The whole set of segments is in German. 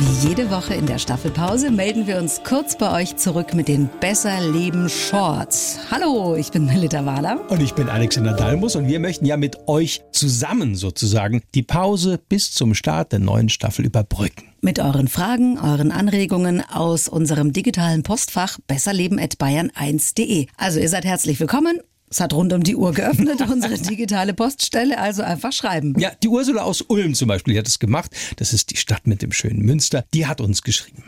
Wie jede Woche in der Staffelpause melden wir uns kurz bei euch zurück mit den Besser Leben Shorts. Hallo, ich bin Melita Wahler. Und ich bin Alexander Dalmus und wir möchten ja mit euch zusammen sozusagen die Pause bis zum Start der neuen Staffel überbrücken. Mit euren Fragen, euren Anregungen aus unserem digitalen Postfach besserleben.bayern1.de. Also ihr seid herzlich willkommen. Es hat rund um die Uhr geöffnet, unsere digitale Poststelle, also einfach schreiben. Ja, die Ursula aus Ulm zum Beispiel die hat es gemacht. Das ist die Stadt mit dem schönen Münster. Die hat uns geschrieben.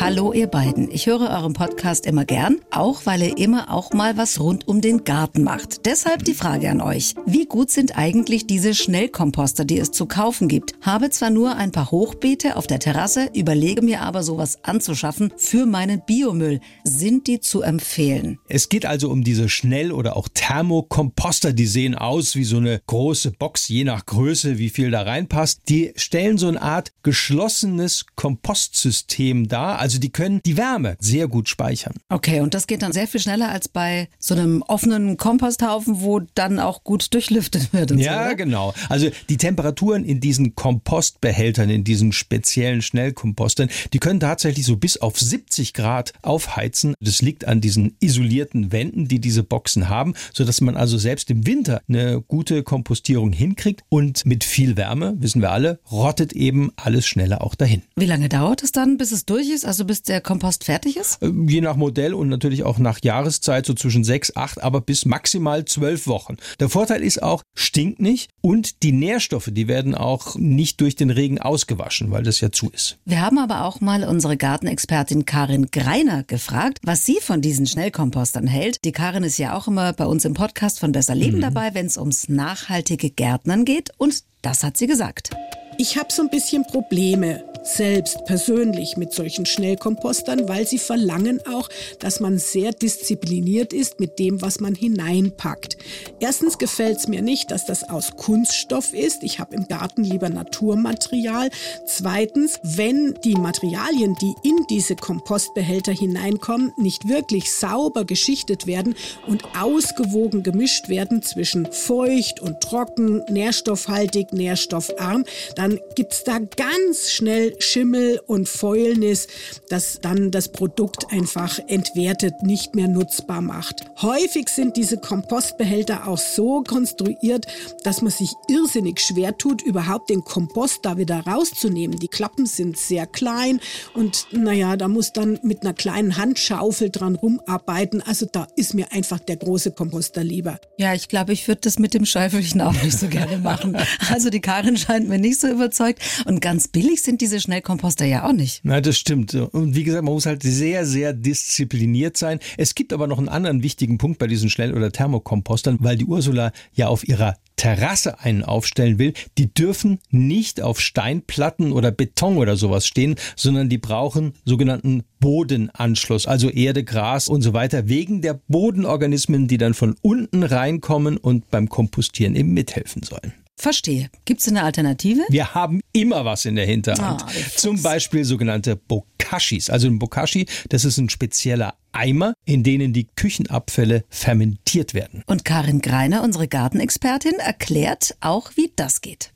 Hallo ihr beiden, ich höre euren Podcast immer gern, auch weil ihr immer auch mal was rund um den Garten macht. Deshalb die Frage an euch. Wie gut sind eigentlich diese Schnellkomposter, die es zu kaufen gibt? Habe zwar nur ein paar Hochbeete auf der Terrasse, überlege mir aber sowas anzuschaffen für meinen Biomüll. Sind die zu empfehlen? Es geht also um diese Schnell- oder auch Thermokomposter. Die sehen aus wie so eine große Box, je nach Größe, wie viel da reinpasst. Die stellen so eine Art geschlossenes Kompostsystem dar. Also die können die Wärme sehr gut speichern. Okay, und das geht dann sehr viel schneller als bei so einem offenen Komposthaufen, wo dann auch gut durchlüftet wird. ja, so, genau. Also die Temperaturen in diesen Kompostbehältern, in diesen speziellen Schnellkompostern, die können tatsächlich so bis auf 70 Grad aufheizen. Das liegt an diesen isolierten Wänden, die diese Boxen haben, sodass man also selbst im Winter eine gute Kompostierung hinkriegt. Und mit viel Wärme, wissen wir alle, rottet eben alles schneller auch dahin. Wie lange dauert es dann, bis es durch ist? Also bis der Kompost fertig ist? Äh, Je nach Modell und natürlich auch nach Jahreszeit, so zwischen sechs, acht, aber bis maximal zwölf Wochen. Der Vorteil ist auch, stinkt nicht und die Nährstoffe, die werden auch nicht durch den Regen ausgewaschen, weil das ja zu ist. Wir haben aber auch mal unsere Gartenexpertin Karin Greiner gefragt, was sie von diesen Schnellkompostern hält. Die Karin ist ja auch immer bei uns im Podcast von Besser Leben dabei, wenn es ums nachhaltige Gärtnern geht. Und das hat sie gesagt. Ich habe so ein bisschen Probleme selbst persönlich mit solchen Schnellkompostern, weil sie verlangen auch, dass man sehr diszipliniert ist mit dem, was man hineinpackt. Erstens gefällt es mir nicht, dass das aus Kunststoff ist. Ich habe im Garten lieber Naturmaterial. Zweitens, wenn die Materialien, die in diese Kompostbehälter hineinkommen, nicht wirklich sauber geschichtet werden und ausgewogen gemischt werden zwischen feucht und trocken, nährstoffhaltig, nährstoffarm, dann gibt's da ganz schnell Schimmel und Fäulnis, das dann das Produkt einfach entwertet, nicht mehr nutzbar macht. Häufig sind diese Kompostbehälter auch so konstruiert, dass man sich irrsinnig schwer tut, überhaupt den Kompost da wieder rauszunehmen. Die Klappen sind sehr klein und naja, da muss dann mit einer kleinen Handschaufel dran rumarbeiten. Also da ist mir einfach der große Komposter lieber. Ja, ich glaube, ich würde das mit dem Schäufelchen auch nicht so gerne machen. Also die Karin scheint mir nicht so überzeugt. Und ganz billig sind diese Schnellkomposter ja auch nicht. Na, das stimmt. Und wie gesagt, man muss halt sehr, sehr diszipliniert sein. Es gibt aber noch einen anderen wichtigen Punkt bei diesen Schnell- oder Thermokompostern, weil die Ursula ja auf ihrer Terrasse einen aufstellen will, die dürfen nicht auf Steinplatten oder Beton oder sowas stehen, sondern die brauchen sogenannten Bodenanschluss, also Erde, Gras und so weiter, wegen der Bodenorganismen, die dann von unten reinkommen und beim Kompostieren eben mithelfen sollen. Verstehe. Gibt es eine Alternative? Wir haben immer was in der Hinterhand. Ah. Zum Beispiel sogenannte Bokashis. Also ein Bokashi, das ist ein spezieller Eimer, in denen die Küchenabfälle fermentiert werden. Und Karin Greiner, unsere Gartenexpertin, erklärt auch, wie das geht.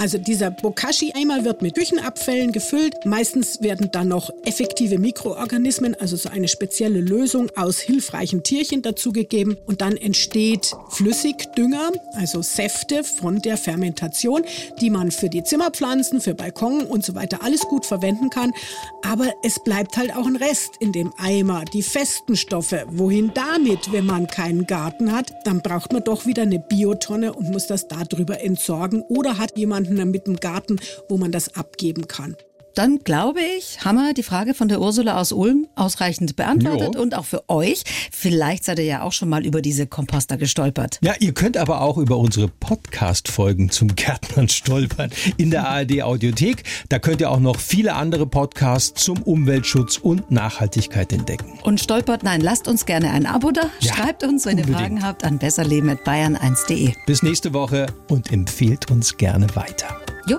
Also dieser Bokashi-Eimer wird mit Küchenabfällen gefüllt. Meistens werden dann noch effektive Mikroorganismen, also so eine spezielle Lösung aus hilfreichen Tierchen dazugegeben. Und dann entsteht Flüssigdünger, also Säfte von der Fermentation, die man für die Zimmerpflanzen, für Balkon und so weiter alles gut verwenden kann. Aber es bleibt halt auch ein Rest in dem Eimer, die festen Stoffe. Wohin damit, wenn man keinen Garten hat? Dann braucht man doch wieder eine Biotonne und muss das darüber entsorgen oder hat jemanden mit dem Garten, wo man das abgeben kann. Dann glaube ich, haben wir die Frage von der Ursula aus Ulm ausreichend beantwortet Jo. und auch für euch. Vielleicht seid ihr ja auch schon mal über diese Komposter gestolpert. Ja, ihr könnt aber auch über unsere Podcast-Folgen zum Gärtnern stolpern in der ARD Audiothek. Da könnt ihr auch noch viele andere Podcasts zum Umweltschutz und Nachhaltigkeit entdecken. Und stolpert, nein, lasst uns gerne ein Abo da. Ja, Schreibt uns, wenn ihr unbedingt. Fragen habt, an besserleben.bayern1.de. Bis nächste Woche und empfehlt uns gerne weiter. Jo.